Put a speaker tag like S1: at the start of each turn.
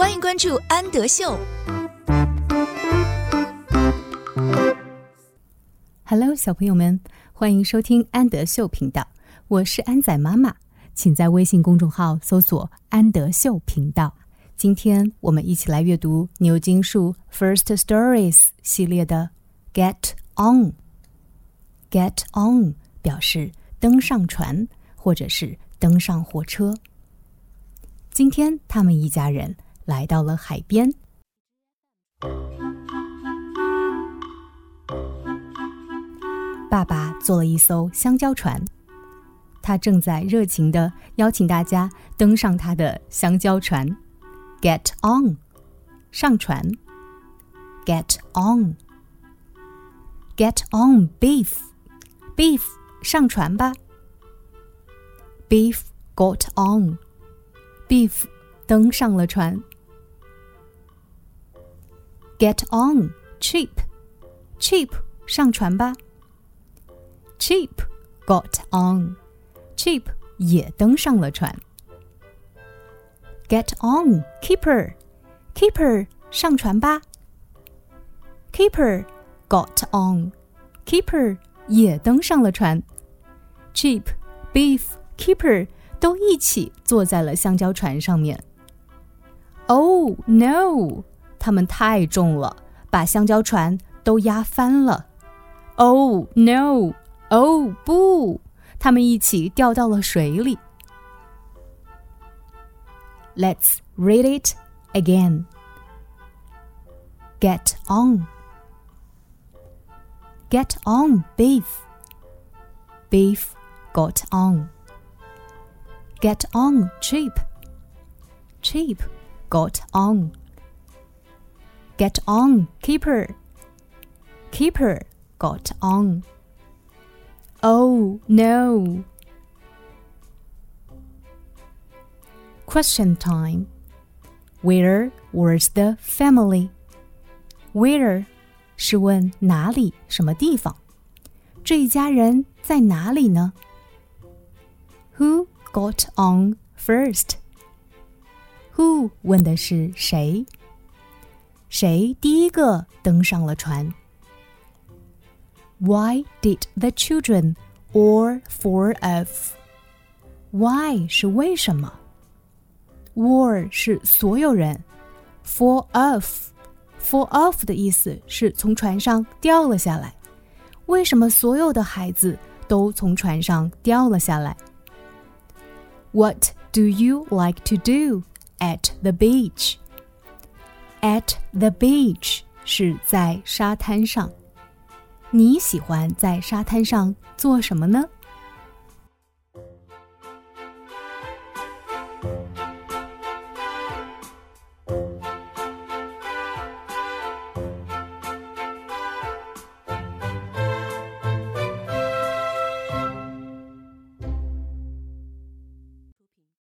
S1: 欢迎关注安德秀。
S2: Hello，小朋友们，欢迎收听安德秀频道，我是安仔妈妈，请在微信公众号搜索“安德秀频道”。今天我们一起来阅读牛津树 First Stories 系列的 Get On。Get On 表示登上船，或者是登上火车。今天他们一家人来到了海边。爸爸坐了一艘香蕉船，他正在热情地邀请大家登上他的香蕉船。Get on，上船。Get on，Get on beef，beef 上船吧。Beef got on，beef 登上了船。Get on, Chip, Chip. 上船吧。Chip. Got on, Chip. Get on, Kipper, Kipper. 上船吧。Kipper. Got on, Kipper. Chip, Biff, Kipper. 都一起坐在了橡胶船上面。Oh no! 他们太重了，把香蕉船都压翻了。Oh no! Oh, 不，他们一起掉到了水里。Let's read it again. Get on. Get on, Biff. Biff got on. Get on, Chip. Chip got on get on. Kipper. Kipper got on. Oh no. Question time. Where was the family? Where? 是问哪里什么地方？这一家人在哪里呢？Who got on first？Who 问的是谁？谁第一个登上了船？Why did the children or for of? Why 是为什么？Or 是所有人，for of for of 的意思是从船上掉了下来。为什么所有的孩子都从船上掉了下来？What do you like to do at the beach? At the beach 是在沙滩上。你喜欢在沙滩上做什么呢？